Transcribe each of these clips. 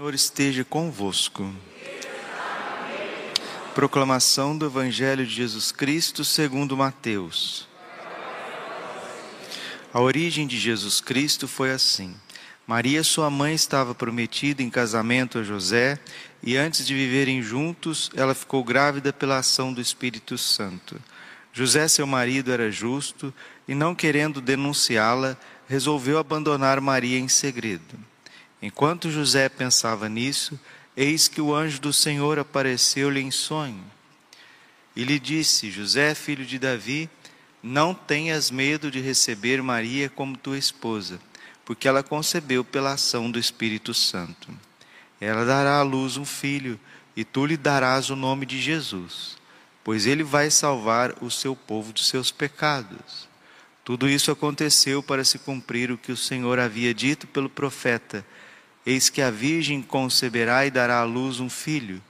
Senhor esteja convosco. Proclamação do Evangelho de Jesus Cristo segundo Mateus. A origem de Jesus Cristo foi assim. Maria, sua mãe, estava prometida em casamento a José, e antes de viverem juntos, ela ficou grávida pela ação do Espírito Santo. José, seu marido, era justo e, não querendo denunciá-la, resolveu abandonar Maria em segredo. Enquanto José pensava nisso, eis que o anjo do Senhor apareceu-lhe em sonho. E lhe disse: José, filho de Davi, não tenhas medo de receber Maria como tua esposa, porque ela concebeu pela ação do Espírito Santo. Ela dará à luz um filho, e tu lhe darás o nome de Jesus, pois ele vai salvar o seu povo dos seus pecados. Tudo isso aconteceu para se cumprir o que o Senhor havia dito pelo profeta Eis que a Virgem conceberá e dará à luz um filho.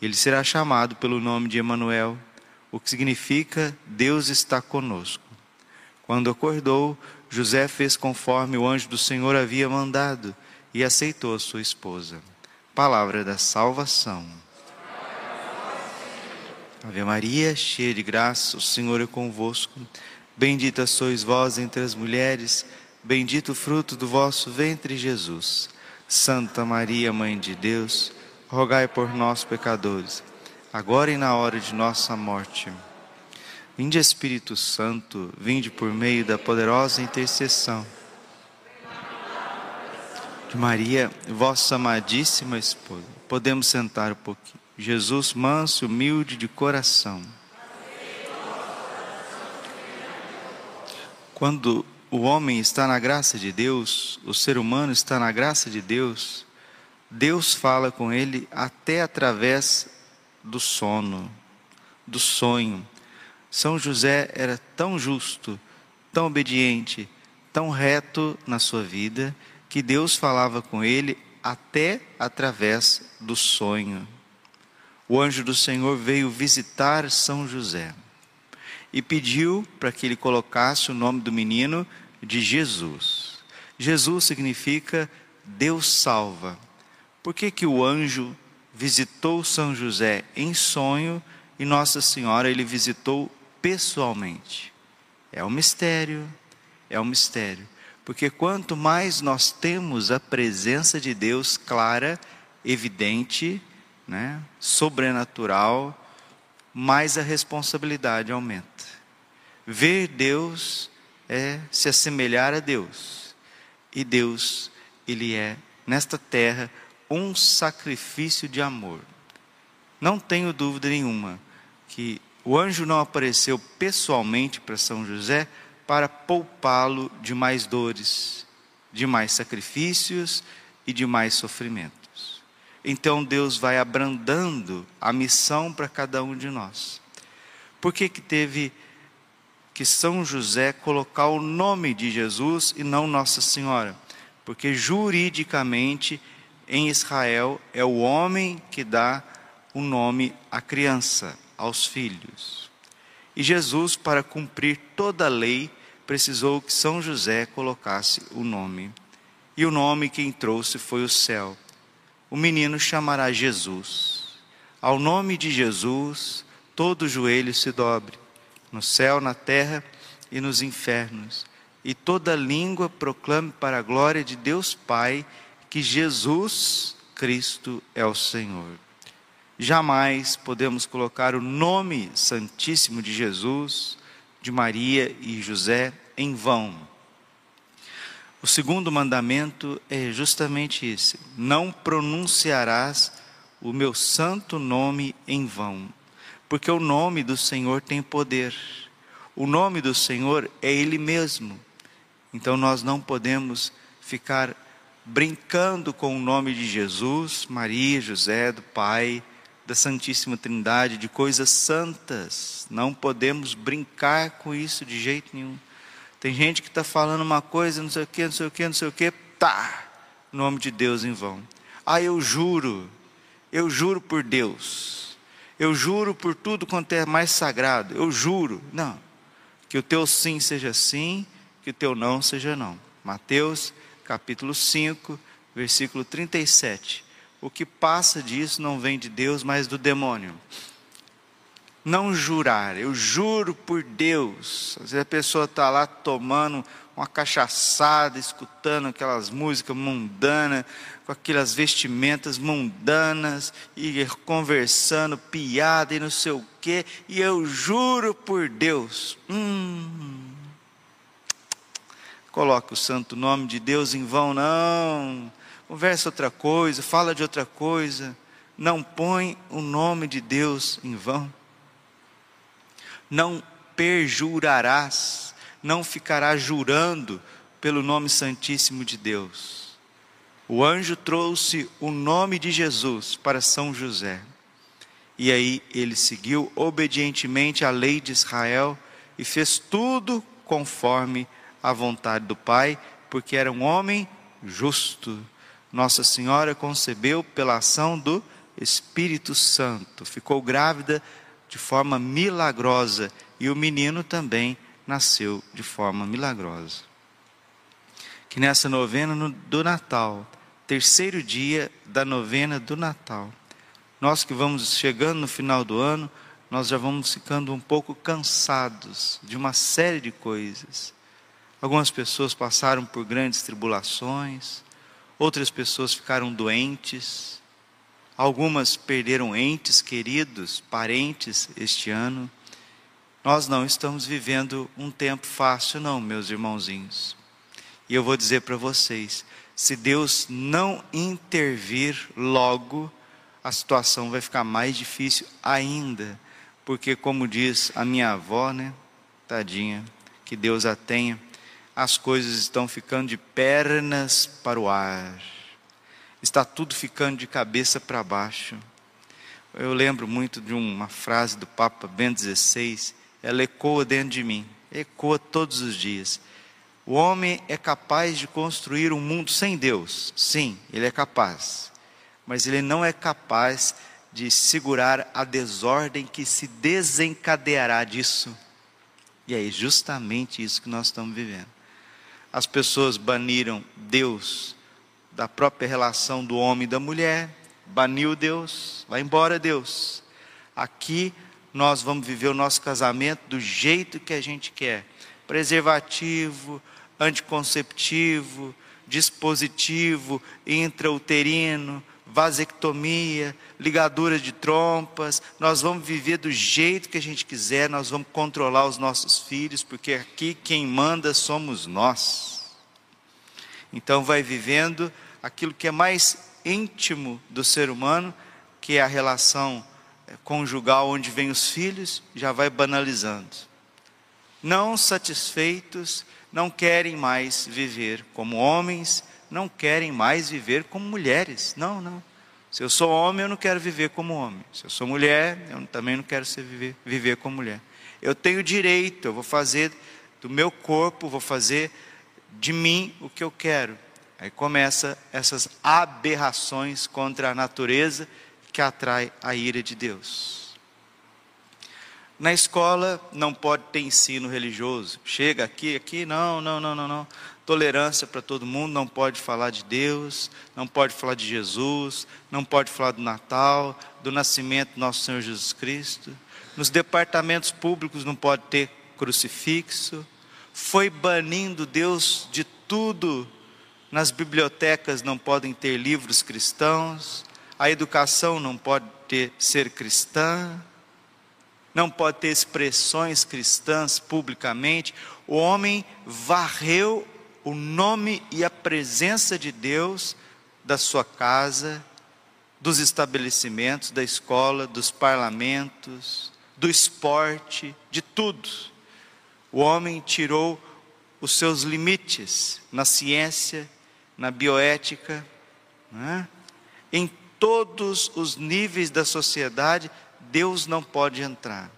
Ele será chamado pelo nome de Emanuel, o que significa Deus está conosco. Quando acordou, José fez conforme o anjo do Senhor havia mandado e aceitou a sua esposa. Palavra da salvação. Ave Maria, cheia de graça, o Senhor é convosco. Bendita sois vós entre as mulheres, bendito o fruto do vosso ventre, Jesus. Santa Maria, Mãe de Deus, rogai por nós, pecadores, agora e na hora de nossa morte. Vinde, Espírito Santo, vinde por meio da poderosa intercessão de Maria, vossa amadíssima esposa. Podemos sentar um pouquinho. Jesus, manso, humilde de coração. Quando o homem está na graça de Deus, o ser humano está na graça de Deus, Deus fala com ele até através do sono, do sonho. São José era tão justo, tão obediente, tão reto na sua vida, que Deus falava com ele até através do sonho. O anjo do Senhor veio visitar São José e pediu para que ele colocasse o nome do menino de Jesus. Jesus significa Deus salva. Por que, que o anjo visitou São José em sonho e Nossa Senhora ele visitou pessoalmente? É um mistério, é um mistério. Porque quanto mais nós temos a presença de Deus clara, evidente, né, sobrenatural, mais a responsabilidade aumenta. Ver Deus é se assemelhar a Deus. E Deus, Ele é, nesta terra, um sacrifício de amor. Não tenho dúvida nenhuma que o anjo não apareceu pessoalmente para São José para poupá-lo de mais dores, de mais sacrifícios e de mais sofrimentos. Então Deus vai abrandando a missão para cada um de nós. Por que que teve que São José colocar o nome de Jesus e não Nossa Senhora, porque juridicamente em Israel é o homem que dá o nome à criança, aos filhos. E Jesus, para cumprir toda a lei, precisou que São José colocasse o nome. E o nome quem trouxe foi o céu. O menino chamará Jesus. Ao nome de Jesus, todo joelho se dobre no céu, na terra e nos infernos. E toda língua proclame para a glória de Deus Pai que Jesus Cristo é o Senhor. Jamais podemos colocar o nome santíssimo de Jesus, de Maria e José em vão. O segundo mandamento é justamente esse: não pronunciarás o meu santo nome em vão porque o nome do Senhor tem poder. O nome do Senhor é Ele mesmo. Então nós não podemos ficar brincando com o nome de Jesus, Maria, José, do Pai, da Santíssima Trindade, de coisas santas. Não podemos brincar com isso de jeito nenhum. Tem gente que está falando uma coisa, não sei o que, não sei o que, não sei o que, tá, nome de Deus em vão. Ah, eu juro, eu juro por Deus eu juro por tudo quanto é mais sagrado. Eu juro. Não. Que o teu sim seja sim, que o teu não seja não. Mateus capítulo 5, versículo 37. o que passa disso não vem de Deus, mas do demônio. Não jurar, eu juro por Deus. Às vezes a pessoa está lá tomando uma cachaçada, escutando aquelas músicas mundanas, com aquelas vestimentas mundanas, e conversando, piada e não sei o quê, e eu juro por Deus. Hum, coloque o santo nome de Deus em vão, não conversa outra coisa, fala de outra coisa, não põe o nome de Deus em vão. Não perjurarás, não ficarás jurando pelo nome santíssimo de Deus. O anjo trouxe o nome de Jesus para São José. E aí ele seguiu obedientemente a lei de Israel e fez tudo conforme a vontade do Pai, porque era um homem justo nossa Senhora concebeu pela ação do Espírito Santo, ficou grávida de forma milagrosa e o menino também nasceu de forma milagrosa. Que nessa novena do Natal, terceiro dia da novena do Natal, nós que vamos chegando no final do ano, nós já vamos ficando um pouco cansados de uma série de coisas. Algumas pessoas passaram por grandes tribulações, outras pessoas ficaram doentes, algumas perderam entes queridos, parentes este ano. Nós não estamos vivendo um tempo fácil, não, meus irmãozinhos. E eu vou dizer para vocês: se Deus não intervir logo, a situação vai ficar mais difícil ainda. Porque, como diz a minha avó, né? Tadinha, que Deus a tenha as coisas estão ficando de pernas para o ar, está tudo ficando de cabeça para baixo. Eu lembro muito de uma frase do Papa Bento XVI, ela ecoa dentro de mim, ecoa todos os dias. O homem é capaz de construir um mundo sem Deus, sim, ele é capaz, mas ele não é capaz de segurar a desordem que se desencadeará disso. E é justamente isso que nós estamos vivendo as pessoas baniram Deus da própria relação do homem e da mulher, baniu Deus, vai embora Deus. Aqui nós vamos viver o nosso casamento do jeito que a gente quer. Preservativo, anticonceptivo, dispositivo intrauterino, vasectomia, ligadura de trompas, nós vamos viver do jeito que a gente quiser, nós vamos controlar os nossos filhos, porque aqui quem manda somos nós. Então vai vivendo aquilo que é mais íntimo do ser humano, que é a relação eh, conjugal onde vem os filhos, já vai banalizando. Não satisfeitos, não querem mais viver como homens, não querem mais viver como mulheres. Não, não. Se eu sou homem, eu não quero viver como homem. Se eu sou mulher, eu também não quero ser viver, viver como mulher. Eu tenho direito, eu vou fazer do meu corpo, vou fazer de mim o que eu quero. Aí começa essas aberrações contra a natureza que atrai a ira de Deus. Na escola não pode ter ensino religioso. Chega aqui, aqui, não, não, não, não, não tolerância para todo mundo, não pode falar de Deus, não pode falar de Jesus, não pode falar do Natal, do nascimento do nosso Senhor Jesus Cristo. Nos departamentos públicos não pode ter crucifixo. Foi banindo Deus de tudo. Nas bibliotecas não podem ter livros cristãos. A educação não pode ter ser cristã. Não pode ter expressões cristãs publicamente. O homem varreu o nome e a presença de Deus da sua casa, dos estabelecimentos, da escola, dos parlamentos, do esporte, de tudo. O homem tirou os seus limites na ciência, na bioética, é? em todos os níveis da sociedade, Deus não pode entrar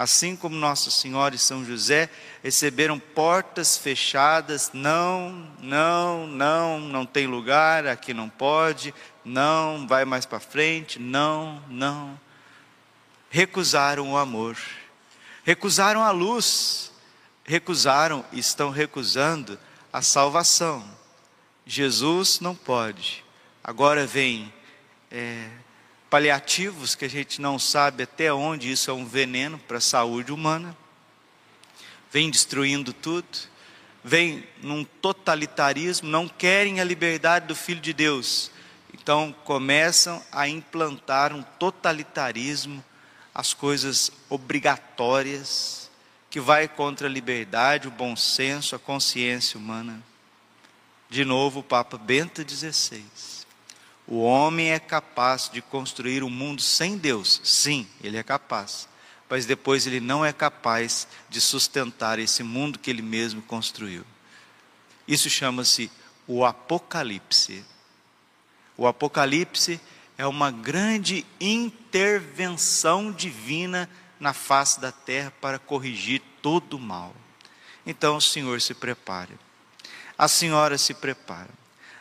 assim como Nossa Senhora e São José receberam portas fechadas, não, não, não, não tem lugar, aqui não pode, não, vai mais para frente, não, não. Recusaram o amor, recusaram a luz, recusaram estão recusando a salvação. Jesus não pode. Agora vem é, paliativos que a gente não sabe até onde isso é um veneno para a saúde humana, vem destruindo tudo, vem num totalitarismo, não querem a liberdade do Filho de Deus. Então começam a implantar um totalitarismo, as coisas obrigatórias, que vai contra a liberdade, o bom senso, a consciência humana. De novo, o Papa Bento XVI. O homem é capaz de construir um mundo sem Deus. Sim, ele é capaz mas depois ele não é capaz de sustentar esse mundo que ele mesmo construiu. Isso chama-se o Apocalipse. O Apocalipse é uma grande intervenção divina na face da terra para corrigir todo o mal. Então o Senhor se prepare. A senhora se prepara.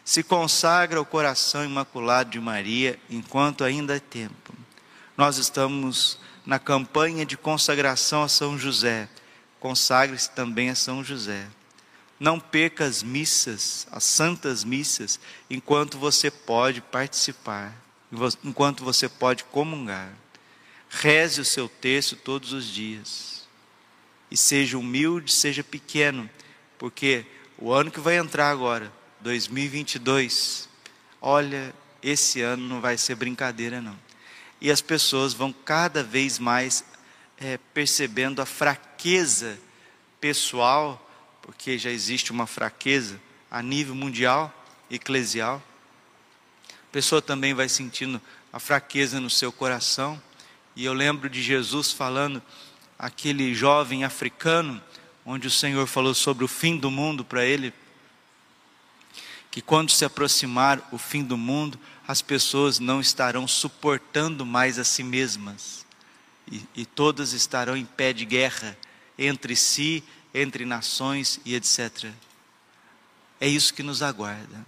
Se consagra ao coração imaculado de Maria enquanto ainda é tempo. Nós estamos na campanha de consagração a São José. Consagre-se também a São José. Não perca as missas, as santas missas, enquanto você pode participar, enquanto você pode comungar. Reze o seu texto todos os dias. E seja humilde, seja pequeno, porque o ano que vai entrar agora, 2022, olha, esse ano não vai ser brincadeira não e as pessoas vão cada vez mais é, percebendo a fraqueza pessoal, porque já existe uma fraqueza a nível mundial, eclesial. A pessoa também vai sentindo a fraqueza no seu coração. E eu lembro de Jesus falando, aquele jovem africano, onde o Senhor falou sobre o fim do mundo para ele, que quando se aproximar o fim do mundo, as pessoas não estarão suportando mais a si mesmas, e, e todas estarão em pé de guerra entre si, entre nações e etc. É isso que nos aguarda.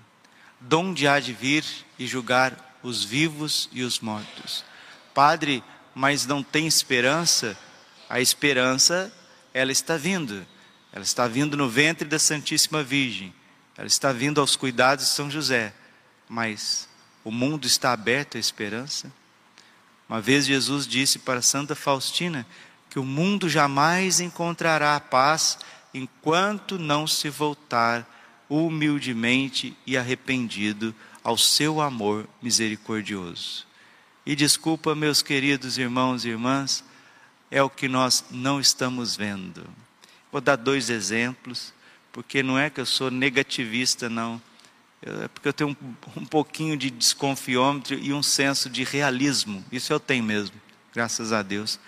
Donde há de vir e julgar os vivos e os mortos. Padre, mas não tem esperança? A esperança, ela está vindo. Ela está vindo no ventre da Santíssima Virgem. Ela está vindo aos cuidados de São José. Mas o mundo está aberto à esperança? Uma vez Jesus disse para Santa Faustina que o mundo jamais encontrará paz enquanto não se voltar humildemente e arrependido ao seu amor misericordioso. E desculpa, meus queridos irmãos e irmãs, é o que nós não estamos vendo. Vou dar dois exemplos, porque não é que eu sou negativista, não é porque eu tenho um, um pouquinho de desconfiômetro e um senso de realismo. Isso eu tenho mesmo, graças a Deus,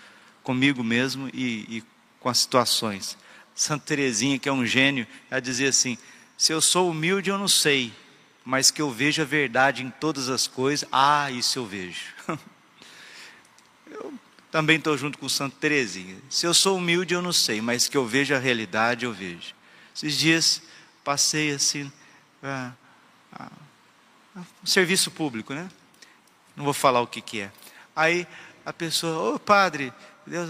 comigo mesmo e, e com as situações. Santa Teresinha, que é um gênio, ela dizia assim: se eu sou humilde, eu não sei, mas que eu vejo a verdade em todas as coisas, ah, isso eu vejo. também estou junto com Santa Teresinha. Se eu sou humilde, eu não sei, mas que eu vejo a realidade, eu vejo. Esses dias passei assim. Ah, um serviço público, né? Não vou falar o que, que é. Aí a pessoa, ô oh, padre, Deus,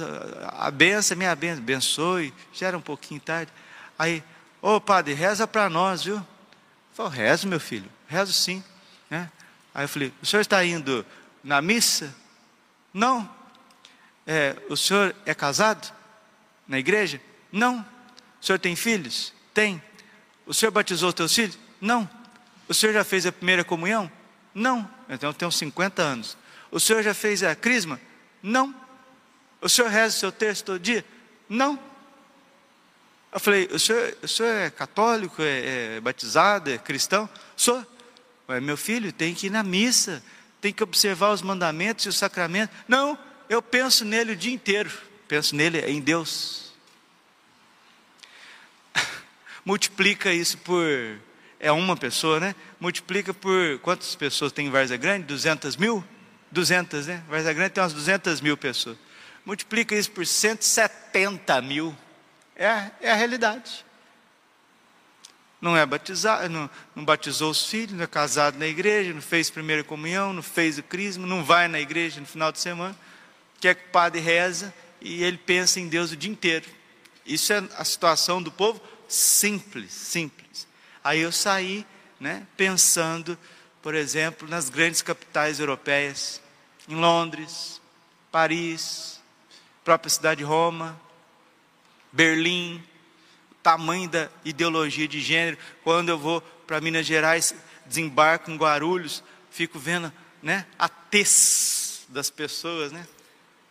a benção, minha benção, abençoe, já era um pouquinho tarde. Aí, ô oh, padre, reza para nós, viu? Eu falei, rezo, meu filho, rezo sim. Né? Aí eu falei, o senhor está indo na missa? Não. É, o senhor é casado na igreja? Não. O senhor tem filhos? Tem. O senhor batizou os teus filhos? Não. O senhor já fez a primeira comunhão? Não. Então eu tenho 50 anos. O senhor já fez a crisma? Não. O senhor reza o seu texto todo dia? Não. Eu falei, o senhor, o senhor é católico, é, é batizado, é cristão? Sou. Meu filho tem que ir na missa, tem que observar os mandamentos e os sacramentos. Não, eu penso nele o dia inteiro. Penso nele em Deus. Multiplica isso por é uma pessoa, né? Multiplica por quantas pessoas tem em Varza Grande? 200 mil? 200, né? Varza Grande tem umas 200 mil pessoas. Multiplica isso por 170 mil. É, é a realidade. Não é batizado, não, não batizou os filhos, não é casado na igreja, não fez primeira comunhão, não fez o crisma, não vai na igreja no final de semana, quer que o padre reza e ele pensa em Deus o dia inteiro. Isso é a situação do povo simples, simples. Aí eu saí, né, pensando por exemplo, nas grandes capitais europeias, em Londres, Paris, própria cidade de Roma, Berlim, o tamanho da ideologia de gênero. Quando eu vou para Minas Gerais, desembarco em Guarulhos, fico vendo né, a tez das pessoas, né,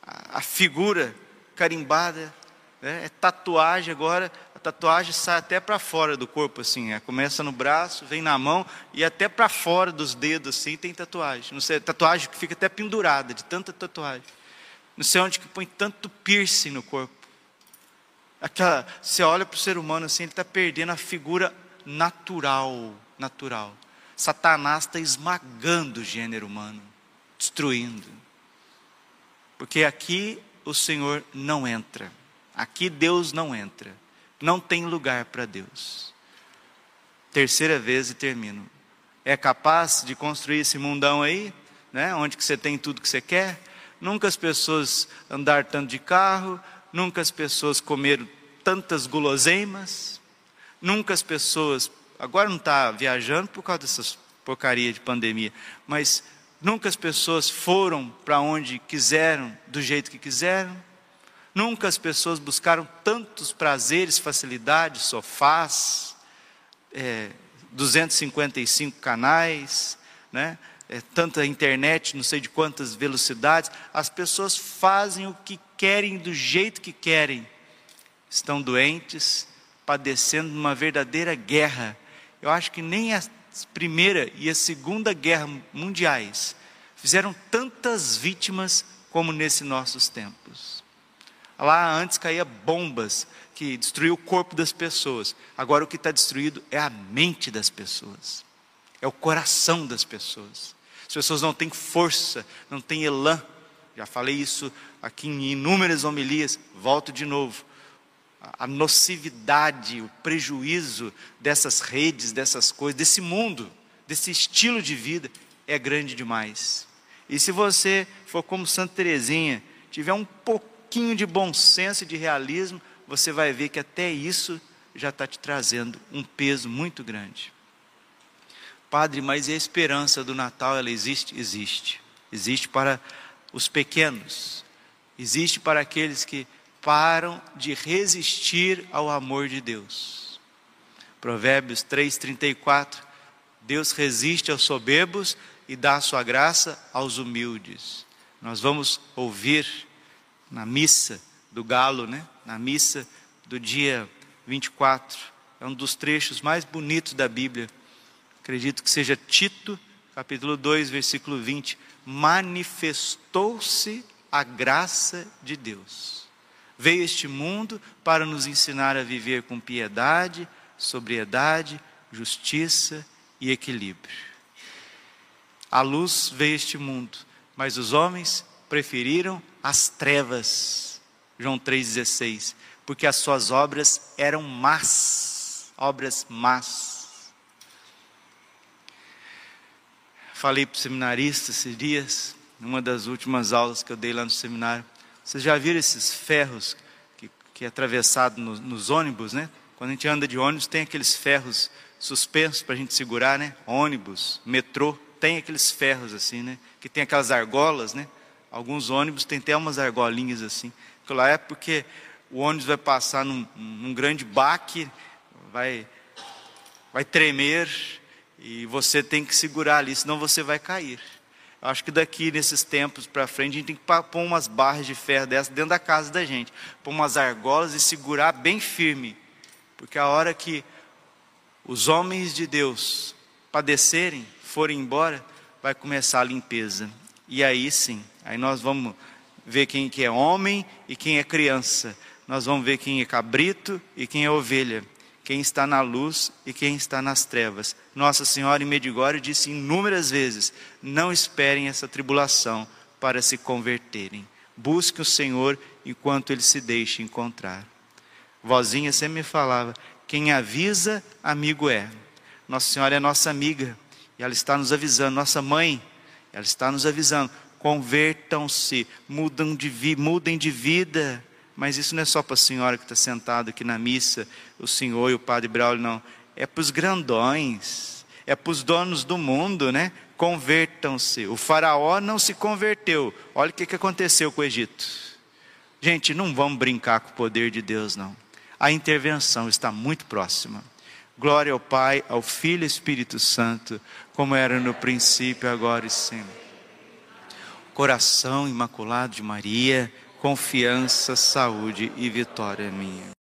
a, figura carimbada, né, é tatuagem agora, a tatuagem sai até para fora do corpo, assim, é, começa no braço, vem na mão e até para fora dos dedos, assim, tem tatuagem. Não sei, tatuagem que fica até pendurada, de tanta tatuagem. Não sei onde que põe tanto piercing no corpo. Aquela, você olha para o ser humano assim, ele está perdendo a figura natural, natural. Satanás está esmagando o gênero humano, destruindo. Porque aqui o Senhor não entra. Aqui Deus não entra. Não tem lugar para Deus. Terceira vez e termino. É capaz de construir esse mundão aí, né, onde que você tem tudo que você quer? Nunca as pessoas andaram tanto de carro, nunca as pessoas comeram tantas guloseimas, nunca as pessoas, agora não está viajando por causa dessas porcaria de pandemia, mas nunca as pessoas foram para onde quiseram, do jeito que quiseram, nunca as pessoas buscaram tantos prazeres, facilidades, sofás, é, 255 canais, né? é, tanta internet, não sei de quantas velocidades, as pessoas fazem o que querem do jeito que querem. Estão doentes, padecendo uma verdadeira guerra. Eu acho que nem a Primeira e a Segunda Guerra Mundiais fizeram tantas vítimas como nesses nossos tempos. Lá antes caía bombas que destruíam o corpo das pessoas. Agora o que está destruído é a mente das pessoas, é o coração das pessoas. As pessoas não têm força, não têm elan. Já falei isso aqui em inúmeras homilias, volto de novo. A nocividade, o prejuízo dessas redes, dessas coisas, desse mundo, desse estilo de vida é grande demais. E se você for como Santa Teresinha, tiver um pouquinho de bom senso e de realismo, você vai ver que até isso já está te trazendo um peso muito grande. Padre, mas e a esperança do Natal, ela existe? Existe. Existe para os pequenos. Existe para aqueles que param de resistir ao amor de Deus. Provérbios 3:34 Deus resiste aos soberbos e dá a sua graça aos humildes. Nós vamos ouvir na missa do galo, né? Na missa do dia 24. É um dos trechos mais bonitos da Bíblia acredito que seja Tito, capítulo 2, versículo 20, manifestou-se a graça de Deus. Veio este mundo para nos ensinar a viver com piedade, sobriedade, justiça e equilíbrio. A luz veio este mundo, mas os homens preferiram as trevas. João 3,16. Porque as suas obras eram más, obras más falei para o seminarista esses dias, numa das últimas aulas que eu dei lá no seminário. Vocês já viram esses ferros que, que é atravessado no, nos ônibus, né? Quando a gente anda de ônibus, tem aqueles ferros suspensos para a gente segurar, né? Ônibus, metrô, tem aqueles ferros assim, né? Que tem aquelas argolas, né? Alguns ônibus tem até umas argolinhas assim. Aquilo lá é porque o ônibus vai passar num, num grande baque, vai, vai tremer, e você tem que segurar ali, senão você vai cair. Acho que daqui, nesses tempos para frente, a gente tem que pôr umas barras de ferro dessas dentro da casa da gente. Pôr umas argolas e segurar bem firme. Porque a hora que os homens de Deus padecerem, forem embora, vai começar a limpeza. E aí sim, aí nós vamos ver quem que é homem e quem é criança. Nós vamos ver quem é cabrito e quem é ovelha quem está na luz e quem está nas trevas. Nossa Senhora em Medigório disse inúmeras vezes: não esperem essa tribulação para se converterem. Busque o Senhor enquanto ele se deixe encontrar. Vozinha sempre me falava: quem avisa, amigo é. Nossa Senhora é nossa amiga e ela está nos avisando, nossa mãe, ela está nos avisando: convertam-se, mudem de, mudem de vida mas isso não é só para a senhora que está sentada aqui na missa, o senhor e o padre Braulio, não. É para os grandões, é para os donos do mundo, né? Convertam-se. O faraó não se converteu. Olha o que, que aconteceu com o Egito. Gente, não vamos brincar com o poder de Deus, não. A intervenção está muito próxima. Glória ao Pai, ao Filho e Espírito Santo, como era no princípio, agora e sempre. Coração imaculado de Maria, confiança, saúde e vitória minha.